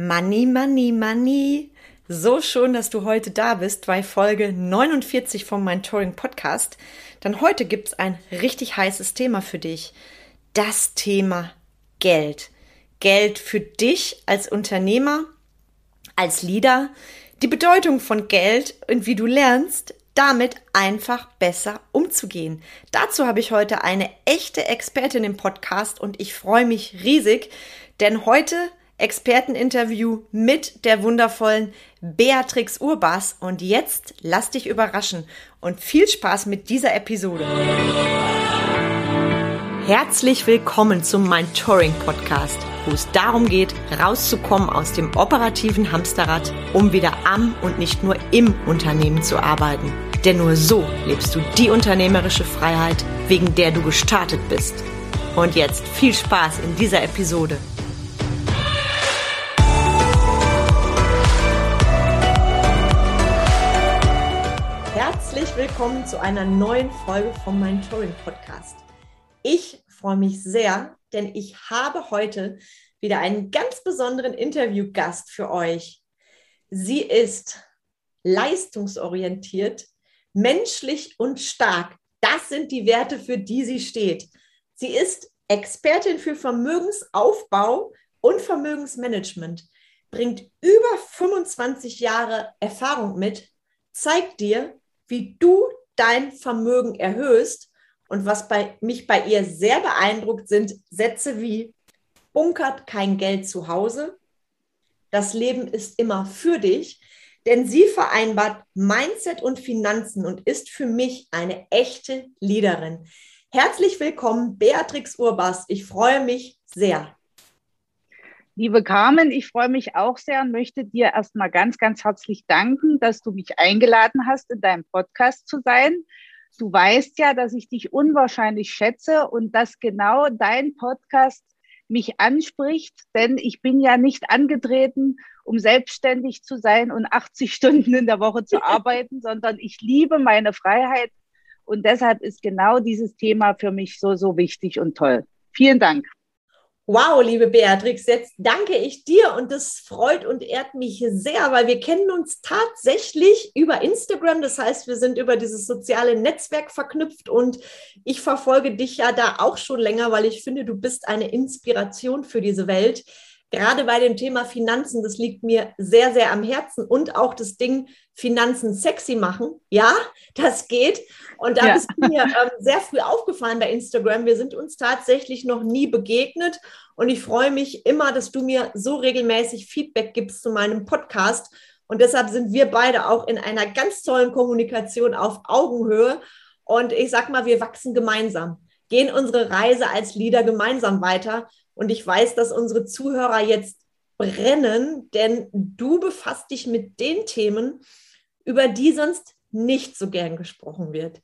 Money, Money, Money. So schön, dass du heute da bist bei Folge 49 vom Mentoring Podcast. Denn heute gibt es ein richtig heißes Thema für dich. Das Thema Geld. Geld für dich als Unternehmer, als Leader, die Bedeutung von Geld und wie du lernst, damit einfach besser umzugehen. Dazu habe ich heute eine echte Expertin im Podcast und ich freue mich riesig, denn heute Experteninterview mit der wundervollen Beatrix Urbas. Und jetzt lass dich überraschen und viel Spaß mit dieser Episode. Herzlich willkommen zum Mentoring Podcast, wo es darum geht, rauszukommen aus dem operativen Hamsterrad, um wieder am und nicht nur im Unternehmen zu arbeiten. Denn nur so lebst du die unternehmerische Freiheit, wegen der du gestartet bist. Und jetzt viel Spaß in dieser Episode. Herzlich willkommen zu einer neuen Folge vom Mentoring Podcast. Ich freue mich sehr, denn ich habe heute wieder einen ganz besonderen Interviewgast für euch. Sie ist leistungsorientiert, menschlich und stark. Das sind die Werte, für die sie steht. Sie ist Expertin für Vermögensaufbau und Vermögensmanagement, bringt über 25 Jahre Erfahrung mit, zeigt dir, wie du dein Vermögen erhöhst. Und was bei, mich bei ihr sehr beeindruckt, sind Sätze wie, bunkert kein Geld zu Hause, das Leben ist immer für dich, denn sie vereinbart Mindset und Finanzen und ist für mich eine echte Leaderin. Herzlich willkommen, Beatrix Urbas. Ich freue mich sehr. Liebe Carmen, ich freue mich auch sehr und möchte dir erstmal ganz, ganz herzlich danken, dass du mich eingeladen hast, in deinem Podcast zu sein. Du weißt ja, dass ich dich unwahrscheinlich schätze und dass genau dein Podcast mich anspricht, denn ich bin ja nicht angetreten, um selbstständig zu sein und 80 Stunden in der Woche zu arbeiten, sondern ich liebe meine Freiheit und deshalb ist genau dieses Thema für mich so, so wichtig und toll. Vielen Dank. Wow, liebe Beatrix, jetzt danke ich dir und das freut und ehrt mich sehr, weil wir kennen uns tatsächlich über Instagram. Das heißt, wir sind über dieses soziale Netzwerk verknüpft und ich verfolge dich ja da auch schon länger, weil ich finde, du bist eine Inspiration für diese Welt gerade bei dem Thema Finanzen, das liegt mir sehr, sehr am Herzen und auch das Ding Finanzen sexy machen. Ja, das geht. Und da ja. bist du mir ähm, sehr früh aufgefallen bei Instagram. Wir sind uns tatsächlich noch nie begegnet und ich freue mich immer, dass du mir so regelmäßig Feedback gibst zu meinem Podcast. Und deshalb sind wir beide auch in einer ganz tollen Kommunikation auf Augenhöhe. Und ich sag mal, wir wachsen gemeinsam, gehen unsere Reise als Leader gemeinsam weiter. Und ich weiß, dass unsere Zuhörer jetzt brennen, denn du befasst dich mit den Themen, über die sonst nicht so gern gesprochen wird.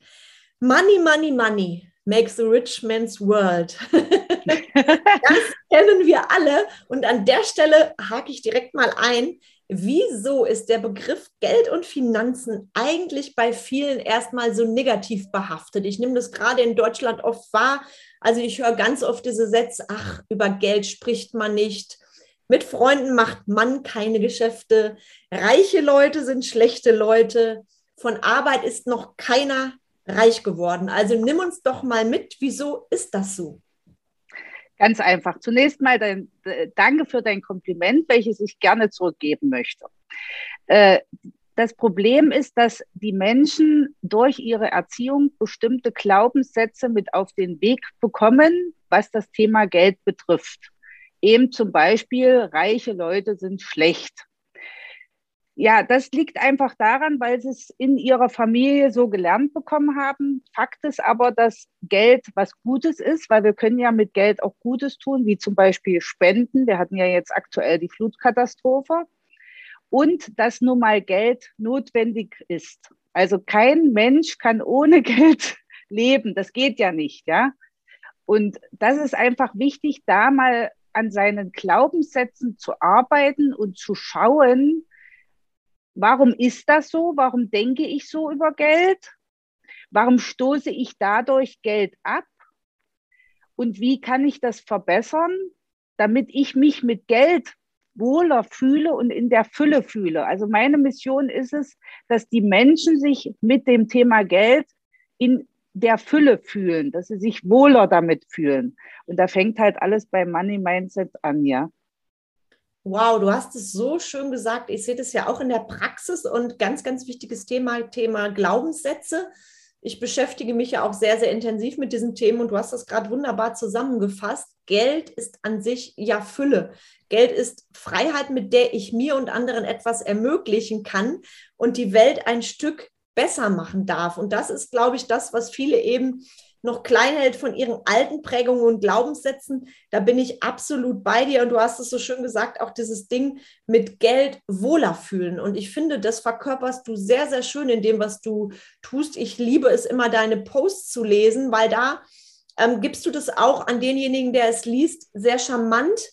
Money, money, money makes a rich man's world. das kennen wir alle. Und an der Stelle hake ich direkt mal ein. Wieso ist der Begriff Geld und Finanzen eigentlich bei vielen erstmal so negativ behaftet? Ich nehme das gerade in Deutschland oft wahr. Also ich höre ganz oft diese Sätze, ach, über Geld spricht man nicht. Mit Freunden macht man keine Geschäfte. Reiche Leute sind schlechte Leute. Von Arbeit ist noch keiner reich geworden. Also nimm uns doch mal mit, wieso ist das so? Ganz einfach. Zunächst mal dein, danke für dein Kompliment, welches ich gerne zurückgeben möchte. Äh, das Problem ist, dass die Menschen durch ihre Erziehung bestimmte Glaubenssätze mit auf den Weg bekommen, was das Thema Geld betrifft. Eben zum Beispiel, reiche Leute sind schlecht ja, das liegt einfach daran, weil sie es in ihrer Familie so gelernt bekommen haben. Fakt ist aber, dass Geld was Gutes ist, weil wir können ja mit Geld auch Gutes tun, wie zum Beispiel Spenden. Wir hatten ja jetzt aktuell die Flutkatastrophe. Und dass nun mal Geld notwendig ist. Also kein Mensch kann ohne Geld leben. Das geht ja nicht, ja. Und das ist einfach wichtig, da mal an seinen Glaubenssätzen zu arbeiten und zu schauen, Warum ist das so? Warum denke ich so über Geld? Warum stoße ich dadurch Geld ab? Und wie kann ich das verbessern, damit ich mich mit Geld wohler fühle und in der Fülle fühle. Also meine Mission ist es, dass die Menschen sich mit dem Thema Geld in der Fülle fühlen, dass sie sich wohler damit fühlen. Und da fängt halt alles beim Money Mindset an, ja. Wow, du hast es so schön gesagt. Ich sehe das ja auch in der Praxis und ganz, ganz wichtiges Thema, Thema Glaubenssätze. Ich beschäftige mich ja auch sehr, sehr intensiv mit diesen Themen und du hast das gerade wunderbar zusammengefasst. Geld ist an sich ja Fülle. Geld ist Freiheit, mit der ich mir und anderen etwas ermöglichen kann und die Welt ein Stück besser machen darf. Und das ist, glaube ich, das, was viele eben noch klein hält von ihren alten Prägungen und Glaubenssätzen. Da bin ich absolut bei dir. Und du hast es so schön gesagt, auch dieses Ding mit Geld wohler fühlen. Und ich finde, das verkörperst du sehr, sehr schön in dem, was du tust. Ich liebe es immer, deine Posts zu lesen, weil da ähm, gibst du das auch an denjenigen, der es liest, sehr charmant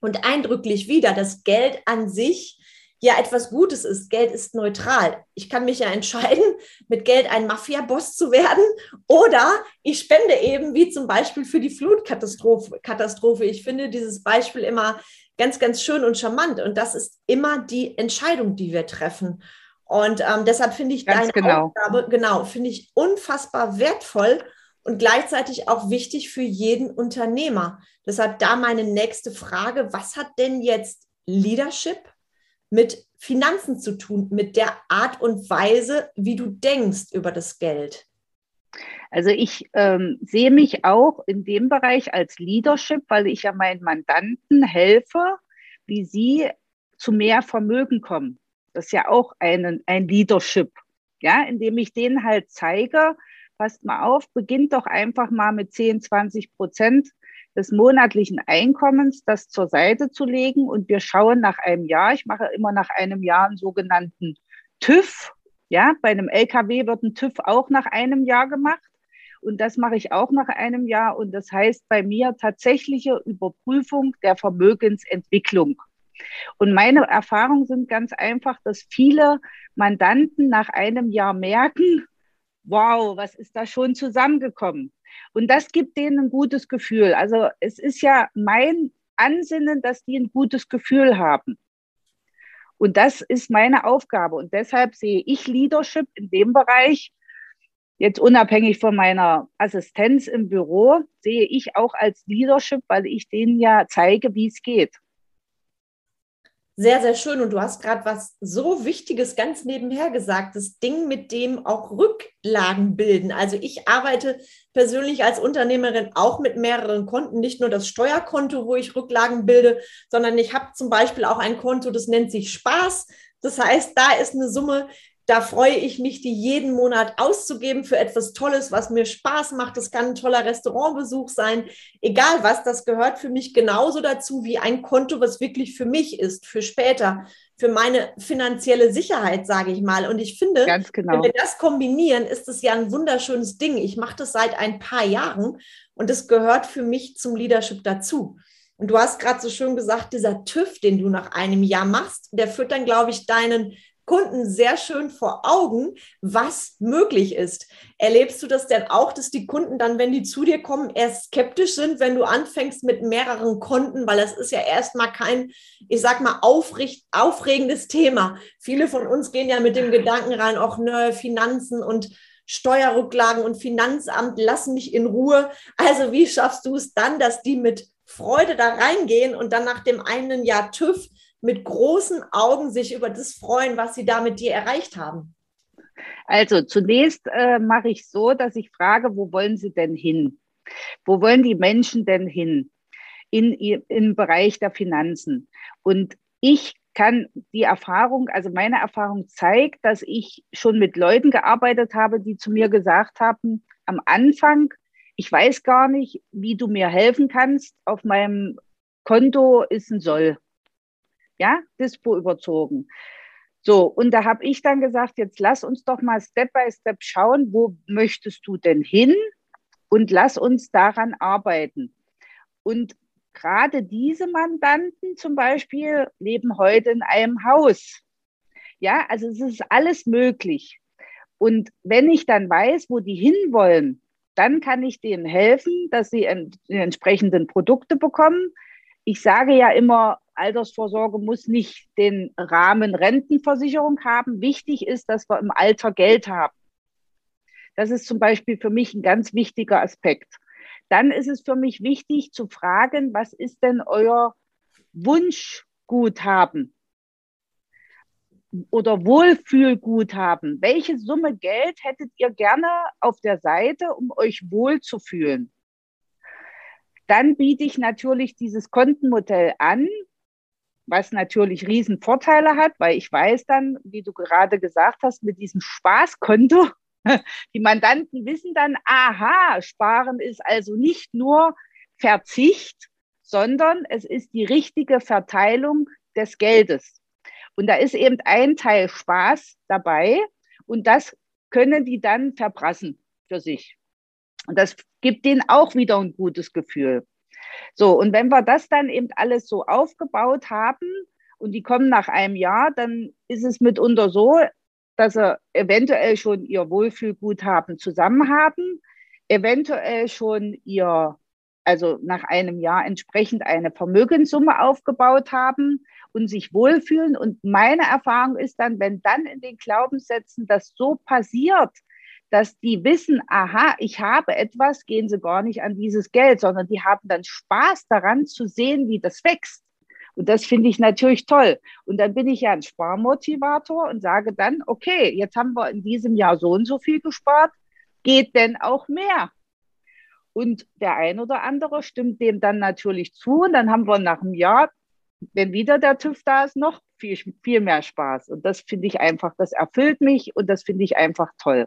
und eindrücklich wieder. Das Geld an sich ja etwas Gutes ist. Geld ist neutral. Ich kann mich ja entscheiden, mit Geld ein Mafia-Boss zu werden oder ich spende eben, wie zum Beispiel für die Flutkatastrophe. Katastrophe. Ich finde dieses Beispiel immer ganz, ganz schön und charmant. Und das ist immer die Entscheidung, die wir treffen. Und ähm, deshalb finde ich ganz deine genau. Aufgabe, genau, finde ich unfassbar wertvoll und gleichzeitig auch wichtig für jeden Unternehmer. Deshalb da meine nächste Frage, was hat denn jetzt Leadership mit Finanzen zu tun, mit der Art und Weise, wie du denkst über das Geld? Also ich ähm, sehe mich auch in dem Bereich als Leadership, weil ich ja meinen Mandanten helfe, wie sie zu mehr Vermögen kommen. Das ist ja auch ein, ein Leadership, ja, indem ich denen halt zeige, passt mal auf, beginnt doch einfach mal mit 10, 20 Prozent des monatlichen Einkommens, das zur Seite zu legen. Und wir schauen nach einem Jahr, ich mache immer nach einem Jahr einen sogenannten TÜV. Ja, bei einem LKW wird ein TÜV auch nach einem Jahr gemacht. Und das mache ich auch nach einem Jahr. Und das heißt bei mir tatsächliche Überprüfung der Vermögensentwicklung. Und meine Erfahrungen sind ganz einfach, dass viele Mandanten nach einem Jahr merken, wow, was ist da schon zusammengekommen? Und das gibt denen ein gutes Gefühl. Also es ist ja mein Ansinnen, dass die ein gutes Gefühl haben. Und das ist meine Aufgabe. Und deshalb sehe ich Leadership in dem Bereich, jetzt unabhängig von meiner Assistenz im Büro, sehe ich auch als Leadership, weil ich denen ja zeige, wie es geht sehr, sehr schön. Und du hast gerade was so Wichtiges ganz nebenher gesagt, das Ding, mit dem auch Rücklagen bilden. Also ich arbeite persönlich als Unternehmerin auch mit mehreren Konten, nicht nur das Steuerkonto, wo ich Rücklagen bilde, sondern ich habe zum Beispiel auch ein Konto, das nennt sich Spaß. Das heißt, da ist eine Summe, da freue ich mich, die jeden Monat auszugeben für etwas Tolles, was mir Spaß macht. Das kann ein toller Restaurantbesuch sein. Egal was, das gehört für mich genauso dazu wie ein Konto, was wirklich für mich ist, für später, für meine finanzielle Sicherheit, sage ich mal. Und ich finde, genau. wenn wir das kombinieren, ist es ja ein wunderschönes Ding. Ich mache das seit ein paar Jahren und es gehört für mich zum Leadership dazu. Und du hast gerade so schön gesagt, dieser TÜV, den du nach einem Jahr machst, der führt dann, glaube ich, deinen Kunden sehr schön vor Augen, was möglich ist. Erlebst du das denn auch, dass die Kunden dann, wenn die zu dir kommen, erst skeptisch sind, wenn du anfängst mit mehreren Konten, weil das ist ja erstmal kein, ich sag mal, aufricht, aufregendes Thema. Viele von uns gehen ja mit dem Gedanken rein, auch ne, Finanzen und Steuerrücklagen und Finanzamt, lass mich in Ruhe. Also wie schaffst du es dann, dass die mit Freude da reingehen und dann nach dem einen Jahr TÜV mit großen Augen sich über das freuen, was sie da mit dir erreicht haben? Also zunächst äh, mache ich so, dass ich frage, wo wollen sie denn hin? Wo wollen die Menschen denn hin? In, im Bereich der Finanzen. Und ich kann die Erfahrung, also meine Erfahrung zeigt, dass ich schon mit Leuten gearbeitet habe, die zu mir gesagt haben, am Anfang, ich weiß gar nicht, wie du mir helfen kannst. Auf meinem Konto ist ein Soll ja, Dispo überzogen. So, und da habe ich dann gesagt, jetzt lass uns doch mal Step by Step schauen, wo möchtest du denn hin? Und lass uns daran arbeiten. Und gerade diese Mandanten zum Beispiel leben heute in einem Haus. Ja, also es ist alles möglich. Und wenn ich dann weiß, wo die hinwollen, dann kann ich denen helfen, dass sie die entsprechenden Produkte bekommen. Ich sage ja immer, Altersvorsorge muss nicht den Rahmen Rentenversicherung haben. Wichtig ist, dass wir im Alter Geld haben. Das ist zum Beispiel für mich ein ganz wichtiger Aspekt. Dann ist es für mich wichtig zu fragen, was ist denn euer Wunschguthaben oder Wohlfühlguthaben? Welche Summe Geld hättet ihr gerne auf der Seite, um euch wohlzufühlen? Dann biete ich natürlich dieses Kontenmodell an, was natürlich riesen Vorteile hat, weil ich weiß dann, wie du gerade gesagt hast, mit diesem Spaßkonto, die Mandanten wissen dann, aha, Sparen ist also nicht nur Verzicht, sondern es ist die richtige Verteilung des Geldes. Und da ist eben ein Teil Spaß dabei und das können die dann verprassen für sich. Und das gibt denen auch wieder ein gutes Gefühl. So, und wenn wir das dann eben alles so aufgebaut haben und die kommen nach einem Jahr, dann ist es mitunter so, dass sie eventuell schon ihr Wohlfühlguthaben zusammen haben, eventuell schon ihr, also nach einem Jahr entsprechend eine Vermögenssumme aufgebaut haben und sich wohlfühlen. Und meine Erfahrung ist dann, wenn dann in den Glaubenssätzen das so passiert, dass die wissen, aha, ich habe etwas, gehen sie gar nicht an dieses Geld, sondern die haben dann Spaß daran zu sehen, wie das wächst. Und das finde ich natürlich toll. Und dann bin ich ja ein Sparmotivator und sage dann, okay, jetzt haben wir in diesem Jahr so und so viel gespart, geht denn auch mehr? Und der ein oder andere stimmt dem dann natürlich zu. Und dann haben wir nach einem Jahr, wenn wieder der TÜV da ist, noch viel, viel mehr Spaß. Und das finde ich einfach, das erfüllt mich und das finde ich einfach toll.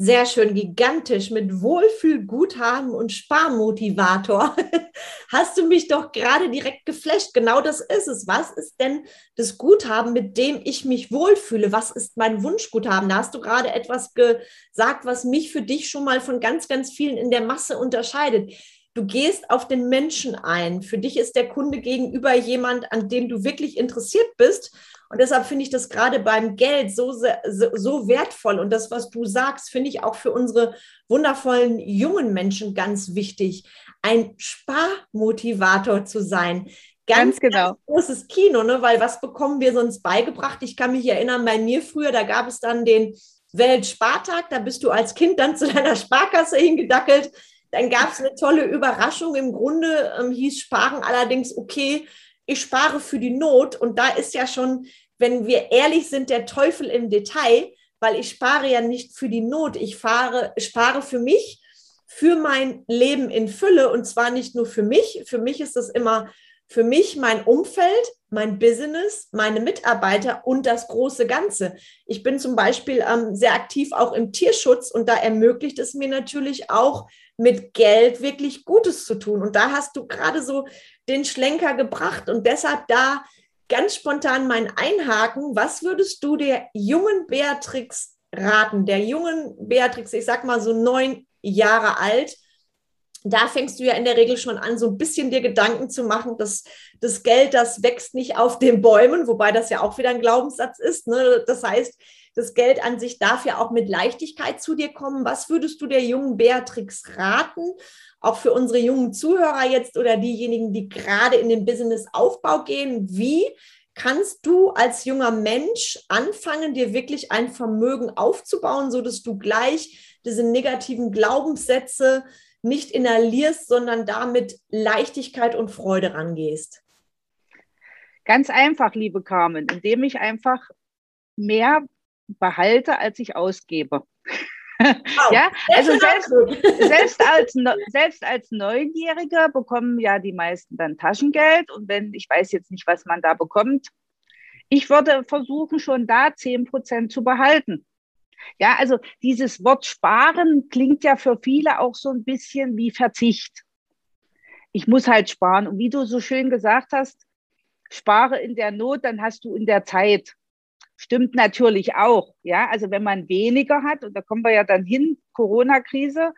Sehr schön, gigantisch mit Wohlfühlguthaben und Sparmotivator. Hast du mich doch gerade direkt geflasht. Genau das ist es. Was ist denn das Guthaben, mit dem ich mich wohlfühle? Was ist mein Wunschguthaben? Da hast du gerade etwas gesagt, was mich für dich schon mal von ganz, ganz vielen in der Masse unterscheidet. Du gehst auf den Menschen ein. Für dich ist der Kunde gegenüber jemand, an dem du wirklich interessiert bist. Und deshalb finde ich das gerade beim Geld so, so, so wertvoll. Und das, was du sagst, finde ich auch für unsere wundervollen jungen Menschen ganz wichtig, ein Sparmotivator zu sein. Ganz, ganz genau. Ganz großes Kino, ne? weil was bekommen wir sonst beigebracht? Ich kann mich erinnern, bei mir früher, da gab es dann den Weltspartag, da bist du als Kind dann zu deiner Sparkasse hingedackelt. Dann gab es eine tolle Überraschung. Im Grunde ähm, hieß Sparen allerdings, okay, ich spare für die Not. Und da ist ja schon, wenn wir ehrlich sind, der Teufel im Detail, weil ich spare ja nicht für die Not. Ich fahre, spare für mich, für mein Leben in Fülle. Und zwar nicht nur für mich. Für mich ist das immer für mich mein Umfeld, mein Business, meine Mitarbeiter und das große Ganze. Ich bin zum Beispiel ähm, sehr aktiv auch im Tierschutz und da ermöglicht es mir natürlich auch, mit Geld wirklich Gutes zu tun. Und da hast du gerade so den Schlenker gebracht und deshalb da ganz spontan mein Einhaken. Was würdest du der jungen Beatrix raten, der jungen Beatrix, ich sag mal so neun Jahre alt? Da fängst du ja in der Regel schon an, so ein bisschen dir Gedanken zu machen, dass das Geld, das wächst nicht auf den Bäumen, wobei das ja auch wieder ein Glaubenssatz ist. Ne? Das heißt, das Geld an sich darf ja auch mit Leichtigkeit zu dir kommen. Was würdest du der jungen Beatrix raten? auch für unsere jungen Zuhörer jetzt oder diejenigen, die gerade in den Businessaufbau gehen, wie kannst du als junger Mensch anfangen, dir wirklich ein Vermögen aufzubauen, so dass du gleich diese negativen Glaubenssätze nicht inhalierst, sondern damit Leichtigkeit und Freude rangehst? Ganz einfach, liebe Carmen, indem ich einfach mehr behalte, als ich ausgebe. Wow. ja, also selbst, selbst, als, selbst als Neunjähriger bekommen ja die meisten dann Taschengeld. Und wenn, ich weiß jetzt nicht, was man da bekommt, ich würde versuchen, schon da zehn Prozent zu behalten. Ja, also dieses Wort sparen klingt ja für viele auch so ein bisschen wie Verzicht. Ich muss halt sparen. Und wie du so schön gesagt hast, spare in der Not, dann hast du in der Zeit stimmt natürlich auch. Ja, also wenn man weniger hat, und da kommen wir ja dann hin, Corona-Krise,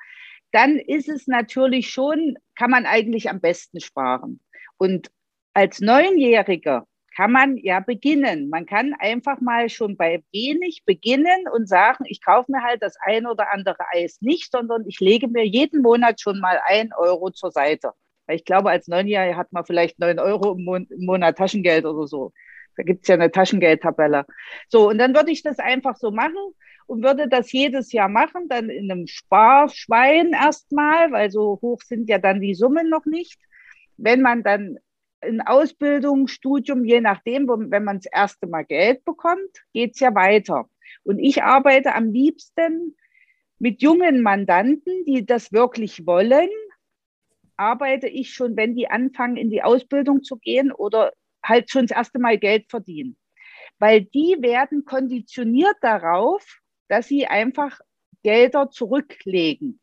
dann ist es natürlich schon, kann man eigentlich am besten sparen. Und als Neunjähriger kann man ja beginnen. Man kann einfach mal schon bei wenig beginnen und sagen, ich kaufe mir halt das ein oder andere Eis nicht, sondern ich lege mir jeden Monat schon mal ein Euro zur Seite. Weil ich glaube, als Neunjähriger hat man vielleicht neun Euro im, Mon im Monat Taschengeld oder so. Da gibt es ja eine Taschengeldtabelle. So, und dann würde ich das einfach so machen und würde das jedes Jahr machen, dann in einem Sparschwein erstmal, weil so hoch sind ja dann die Summen noch nicht. Wenn man dann in Ausbildung, Studium, je nachdem, wenn man das erste Mal Geld bekommt, geht es ja weiter. Und ich arbeite am liebsten mit jungen Mandanten, die das wirklich wollen, arbeite ich schon, wenn die anfangen, in die Ausbildung zu gehen oder halt schon das erste Mal Geld verdienen. Weil die werden konditioniert darauf, dass sie einfach Gelder zurücklegen.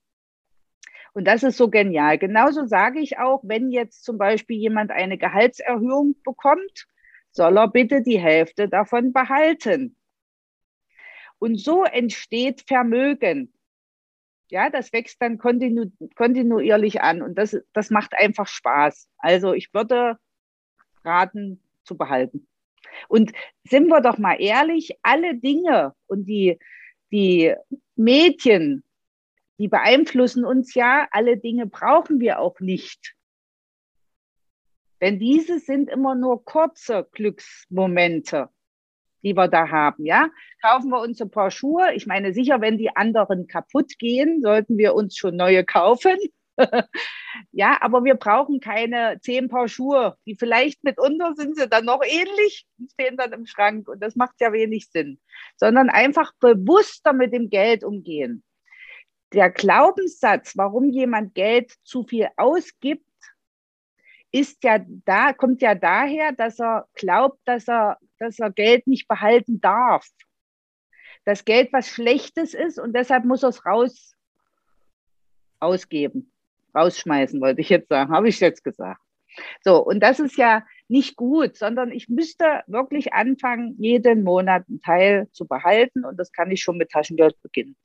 Und das ist so genial. Genauso sage ich auch, wenn jetzt zum Beispiel jemand eine Gehaltserhöhung bekommt, soll er bitte die Hälfte davon behalten. Und so entsteht Vermögen. Ja, das wächst dann kontinu kontinuierlich an und das, das macht einfach Spaß. Also ich würde raten zu behalten. Und sind wir doch mal ehrlich, alle Dinge und die, die Medien, die beeinflussen uns ja, alle Dinge brauchen wir auch nicht. Denn diese sind immer nur kurze Glücksmomente, die wir da haben, ja. Kaufen wir uns ein paar Schuhe. Ich meine, sicher, wenn die anderen kaputt gehen, sollten wir uns schon neue kaufen. ja, aber wir brauchen keine zehn Paar Schuhe, die vielleicht mitunter sind sie dann noch ähnlich und stehen dann im Schrank und das macht ja wenig Sinn, sondern einfach bewusster mit dem Geld umgehen. Der Glaubenssatz, warum jemand Geld zu viel ausgibt, ist ja da, kommt ja daher, dass er glaubt, dass er, dass er Geld nicht behalten darf. Das Geld was Schlechtes ist und deshalb muss er es raus ausgeben rausschmeißen, wollte ich jetzt sagen, habe ich jetzt gesagt. So, und das ist ja nicht gut, sondern ich müsste wirklich anfangen, jeden Monat einen Teil zu behalten und das kann ich schon mit Taschengeld beginnen.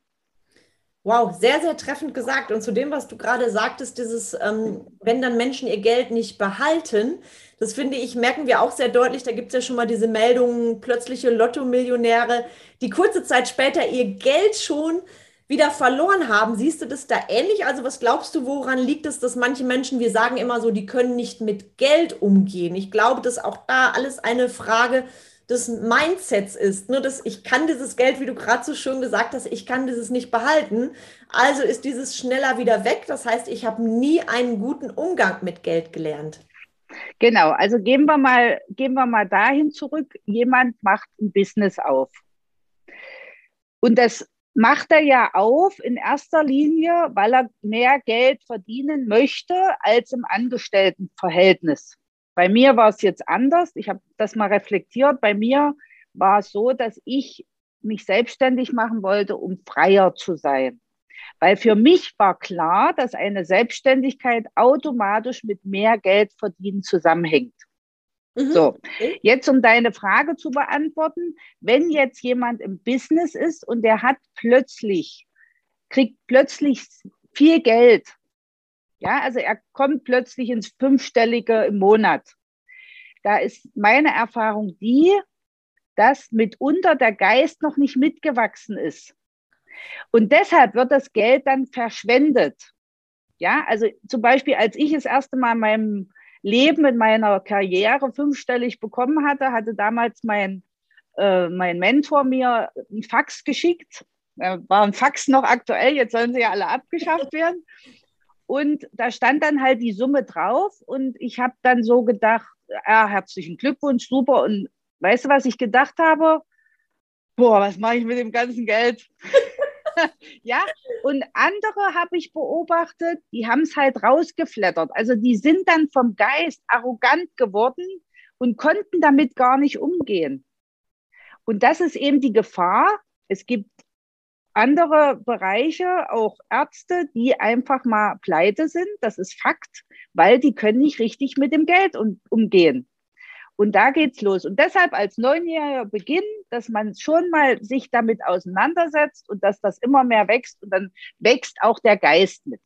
Wow, sehr, sehr treffend gesagt. Und zu dem, was du gerade sagtest, dieses, ähm, wenn dann Menschen ihr Geld nicht behalten, das finde ich, merken wir auch sehr deutlich. Da gibt es ja schon mal diese Meldungen, plötzliche Lotto-Millionäre, die kurze Zeit später ihr Geld schon wieder verloren haben. Siehst du das da ähnlich? Also was glaubst du, woran liegt es, dass manche Menschen, wir sagen immer so, die können nicht mit Geld umgehen. Ich glaube, dass auch da alles eine Frage des Mindsets ist. Nur dass ich kann dieses Geld, wie du gerade so schön gesagt hast, ich kann dieses nicht behalten. Also ist dieses schneller wieder weg. Das heißt, ich habe nie einen guten Umgang mit Geld gelernt. Genau, also gehen wir mal, gehen wir mal dahin zurück. Jemand macht ein Business auf. Und das macht er ja auf in erster Linie, weil er mehr Geld verdienen möchte als im Angestelltenverhältnis. Bei mir war es jetzt anders. Ich habe das mal reflektiert. Bei mir war es so, dass ich mich selbstständig machen wollte, um freier zu sein. Weil für mich war klar, dass eine Selbstständigkeit automatisch mit mehr Geld verdienen zusammenhängt. Mhm. So, jetzt um deine Frage zu beantworten, wenn jetzt jemand im Business ist und der hat plötzlich, kriegt plötzlich viel Geld, ja, also er kommt plötzlich ins Fünfstellige im Monat. Da ist meine Erfahrung die, dass mitunter der Geist noch nicht mitgewachsen ist. Und deshalb wird das Geld dann verschwendet. Ja, also zum Beispiel, als ich das erste Mal meinem Leben in meiner Karriere fünfstellig bekommen hatte, hatte damals mein, äh, mein Mentor mir ein Fax geschickt. Äh, war ein Fax noch aktuell, jetzt sollen sie ja alle abgeschafft werden. Und da stand dann halt die Summe drauf und ich habe dann so gedacht, ja, herzlichen Glückwunsch, super. Und weißt du, was ich gedacht habe? Boah, was mache ich mit dem ganzen Geld? ja, und andere habe ich beobachtet, die haben es halt rausgeflattert. Also die sind dann vom Geist arrogant geworden und konnten damit gar nicht umgehen. Und das ist eben die Gefahr. Es gibt andere Bereiche, auch Ärzte, die einfach mal pleite sind. Das ist Fakt, weil die können nicht richtig mit dem Geld um, umgehen. Und da geht's los. Und deshalb als Neunjähriger beginnen, dass man schon mal sich damit auseinandersetzt und dass das immer mehr wächst und dann wächst auch der Geist mit.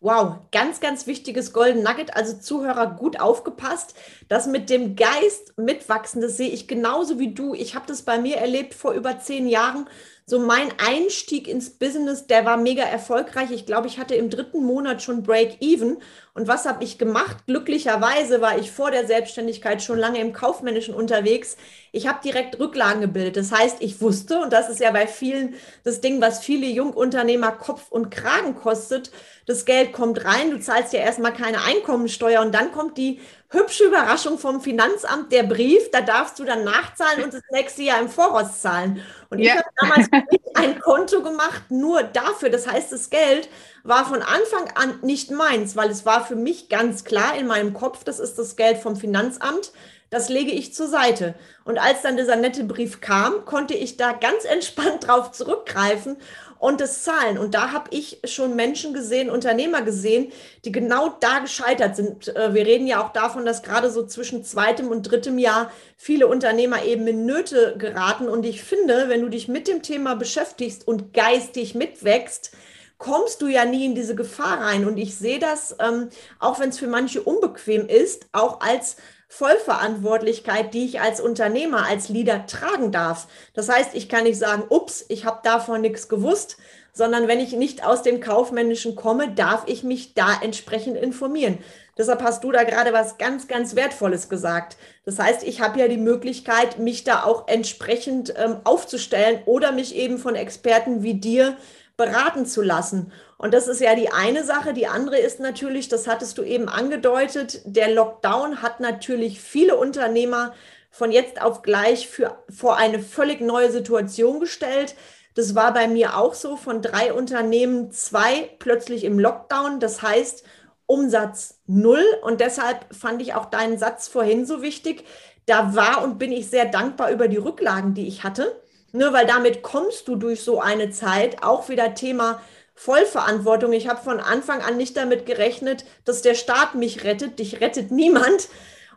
Wow, ganz, ganz wichtiges Golden Nugget. Also Zuhörer, gut aufgepasst. Das mit dem Geist mitwachsen, das sehe ich genauso wie du. Ich habe das bei mir erlebt vor über zehn Jahren. So mein Einstieg ins Business, der war mega erfolgreich. Ich glaube, ich hatte im dritten Monat schon Break-Even. Und was habe ich gemacht? Glücklicherweise war ich vor der Selbstständigkeit schon lange im Kaufmännischen unterwegs. Ich habe direkt Rücklagen gebildet. Das heißt, ich wusste, und das ist ja bei vielen das Ding, was viele Jungunternehmer Kopf und Kragen kostet, das Geld kommt rein, du zahlst ja erstmal keine Einkommensteuer und dann kommt die hübsche Überraschung vom Finanzamt, der Brief, da darfst du dann nachzahlen und das nächste Jahr im Voraus zahlen. Und ja. ich habe damals ein Konto gemacht, nur dafür. Das heißt, das Geld war von Anfang an nicht meins, weil es war für mich ganz klar in meinem Kopf, das ist das Geld vom Finanzamt. Das lege ich zur Seite. Und als dann dieser nette Brief kam, konnte ich da ganz entspannt drauf zurückgreifen und das Zahlen. Und da habe ich schon Menschen gesehen, Unternehmer gesehen, die genau da gescheitert sind. Äh, wir reden ja auch davon, dass gerade so zwischen zweitem und drittem Jahr viele Unternehmer eben in Nöte geraten. Und ich finde, wenn du dich mit dem Thema beschäftigst und geistig mitwächst, kommst du ja nie in diese Gefahr rein. Und ich sehe das, ähm, auch wenn es für manche unbequem ist, auch als Vollverantwortlichkeit, die ich als Unternehmer, als Leader tragen darf. Das heißt, ich kann nicht sagen, ups, ich habe davon nichts gewusst, sondern wenn ich nicht aus dem Kaufmännischen komme, darf ich mich da entsprechend informieren. Deshalb hast du da gerade was ganz, ganz Wertvolles gesagt. Das heißt, ich habe ja die Möglichkeit, mich da auch entsprechend ähm, aufzustellen oder mich eben von Experten wie dir beraten zu lassen. Und das ist ja die eine Sache. Die andere ist natürlich, das hattest du eben angedeutet, der Lockdown hat natürlich viele Unternehmer von jetzt auf gleich für, vor eine völlig neue Situation gestellt. Das war bei mir auch so, von drei Unternehmen zwei plötzlich im Lockdown. Das heißt, Umsatz null. Und deshalb fand ich auch deinen Satz vorhin so wichtig. Da war und bin ich sehr dankbar über die Rücklagen, die ich hatte Ne, weil damit kommst du durch so eine Zeit auch wieder Thema Vollverantwortung. Ich habe von Anfang an nicht damit gerechnet, dass der Staat mich rettet. Dich rettet niemand.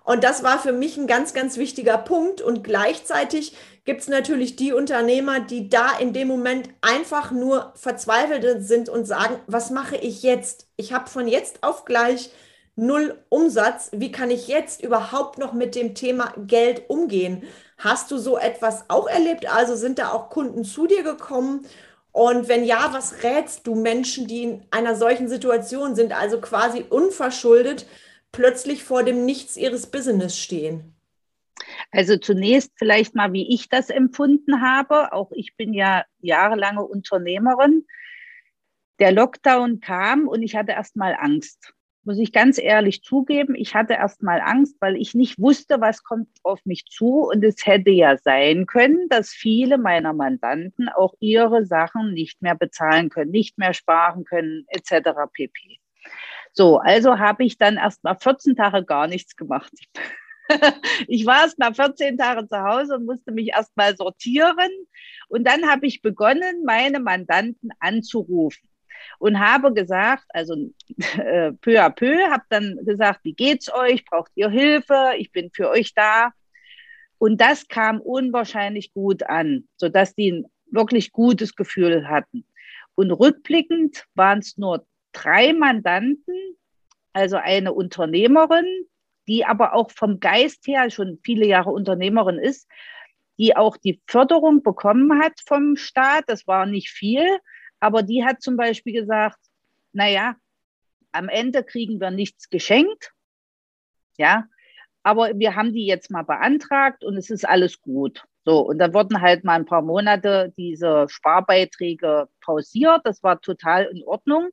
Und das war für mich ein ganz, ganz wichtiger Punkt. Und gleichzeitig gibt es natürlich die Unternehmer, die da in dem Moment einfach nur verzweifelt sind und sagen, was mache ich jetzt? Ich habe von jetzt auf gleich null Umsatz. Wie kann ich jetzt überhaupt noch mit dem Thema Geld umgehen? Hast du so etwas auch erlebt? Also sind da auch Kunden zu dir gekommen? Und wenn ja, was rätst du Menschen, die in einer solchen Situation sind, also quasi unverschuldet, plötzlich vor dem Nichts ihres Business stehen? Also zunächst vielleicht mal, wie ich das empfunden habe. Auch ich bin ja jahrelange Unternehmerin. Der Lockdown kam und ich hatte erst mal Angst muss ich ganz ehrlich zugeben, ich hatte erst mal Angst, weil ich nicht wusste, was kommt auf mich zu. Und es hätte ja sein können, dass viele meiner Mandanten auch ihre Sachen nicht mehr bezahlen können, nicht mehr sparen können, etc. pp. So, also habe ich dann erst mal 14 Tage gar nichts gemacht. ich war erst mal 14 Tage zu Hause und musste mich erst mal sortieren. Und dann habe ich begonnen, meine Mandanten anzurufen und habe gesagt, also äh, peu à peu, habe dann gesagt, wie geht's euch? Braucht ihr Hilfe? Ich bin für euch da. Und das kam unwahrscheinlich gut an, sodass die ein wirklich gutes Gefühl hatten. Und rückblickend waren es nur drei Mandanten, also eine Unternehmerin, die aber auch vom Geist her schon viele Jahre Unternehmerin ist, die auch die Förderung bekommen hat vom Staat. Das war nicht viel, aber die hat zum Beispiel gesagt, naja, am Ende kriegen wir nichts geschenkt. Ja, aber wir haben die jetzt mal beantragt und es ist alles gut. So, und dann wurden halt mal ein paar Monate diese Sparbeiträge pausiert. Das war total in Ordnung.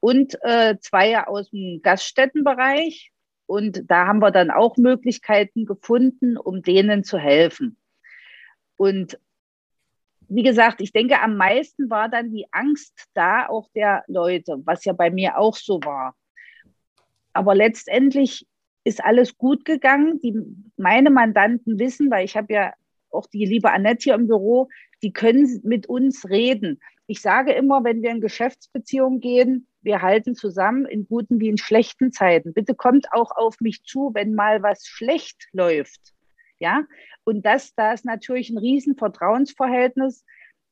Und äh, zwei aus dem Gaststättenbereich. Und da haben wir dann auch Möglichkeiten gefunden, um denen zu helfen. Und wie gesagt, ich denke, am meisten war dann die Angst da auch der Leute, was ja bei mir auch so war. Aber letztendlich ist alles gut gegangen. Die, meine Mandanten wissen, weil ich habe ja auch die liebe Annette hier im Büro, die können mit uns reden. Ich sage immer, wenn wir in Geschäftsbeziehungen gehen, wir halten zusammen in guten wie in schlechten Zeiten. Bitte kommt auch auf mich zu, wenn mal was schlecht läuft. Ja, und das, da ist natürlich ein riesen Vertrauensverhältnis,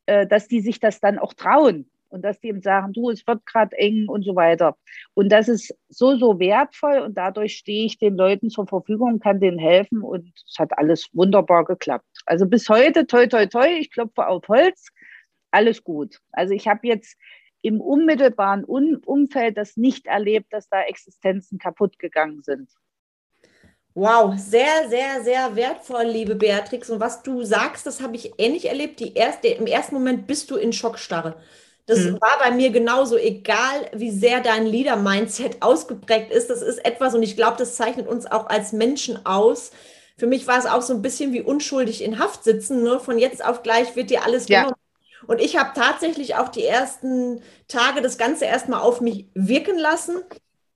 äh, dass die sich das dann auch trauen und dass die eben sagen, du, es wird gerade eng und so weiter. Und das ist so, so wertvoll und dadurch stehe ich den Leuten zur Verfügung, kann denen helfen und es hat alles wunderbar geklappt. Also bis heute, toi, toi, toi, ich klopfe auf Holz, alles gut. Also ich habe jetzt im unmittelbaren Umfeld das nicht erlebt, dass da Existenzen kaputt gegangen sind. Wow, sehr, sehr, sehr wertvoll, liebe Beatrix. Und was du sagst, das habe ich ähnlich erlebt. Die erste, Im ersten Moment bist du in Schockstarre. Das mhm. war bei mir genauso, egal wie sehr dein Leader-Mindset ausgeprägt ist. Das ist etwas, und ich glaube, das zeichnet uns auch als Menschen aus. Für mich war es auch so ein bisschen wie unschuldig in Haft sitzen. Ne? Von jetzt auf gleich wird dir alles ja. genommen. Und ich habe tatsächlich auch die ersten Tage das Ganze erstmal auf mich wirken lassen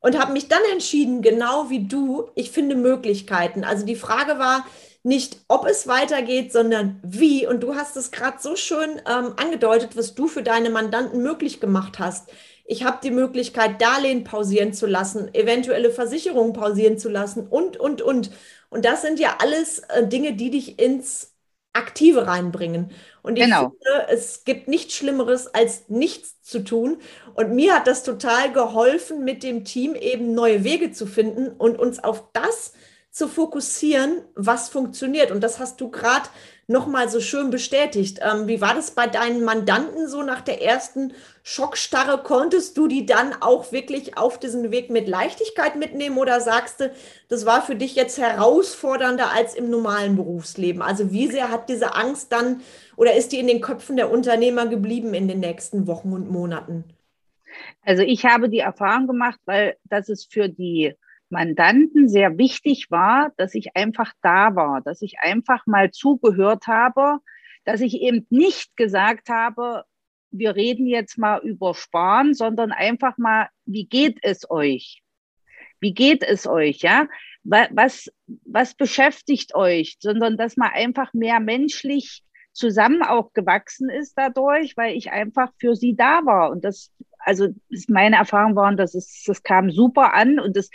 und habe mich dann entschieden, genau wie du, ich finde Möglichkeiten. Also die Frage war nicht, ob es weitergeht, sondern wie. Und du hast es gerade so schön ähm, angedeutet, was du für deine Mandanten möglich gemacht hast. Ich habe die Möglichkeit, Darlehen pausieren zu lassen, eventuelle Versicherungen pausieren zu lassen und, und, und. Und das sind ja alles äh, Dinge, die dich ins Aktive reinbringen. Und ich genau. finde, es gibt nichts Schlimmeres, als nichts zu tun. Und mir hat das total geholfen, mit dem Team eben neue Wege zu finden und uns auf das zu fokussieren, was funktioniert. Und das hast du gerade nochmal so schön bestätigt. Ähm, wie war das bei deinen Mandanten so nach der ersten Schockstarre? Konntest du die dann auch wirklich auf diesen Weg mit Leichtigkeit mitnehmen oder sagst du, das war für dich jetzt herausfordernder als im normalen Berufsleben? Also wie sehr hat diese Angst dann oder ist die in den Köpfen der Unternehmer geblieben in den nächsten Wochen und Monaten? Also ich habe die Erfahrung gemacht, weil das ist für die Mandanten sehr wichtig war, dass ich einfach da war, dass ich einfach mal zugehört habe, dass ich eben nicht gesagt habe, wir reden jetzt mal über Sparen, sondern einfach mal, wie geht es euch? Wie geht es euch? Ja, was, was beschäftigt euch? Sondern dass man einfach mehr menschlich zusammen auch gewachsen ist dadurch, weil ich einfach für sie da war. Und das also meine Erfahrung waren, dass es, das kam super an und das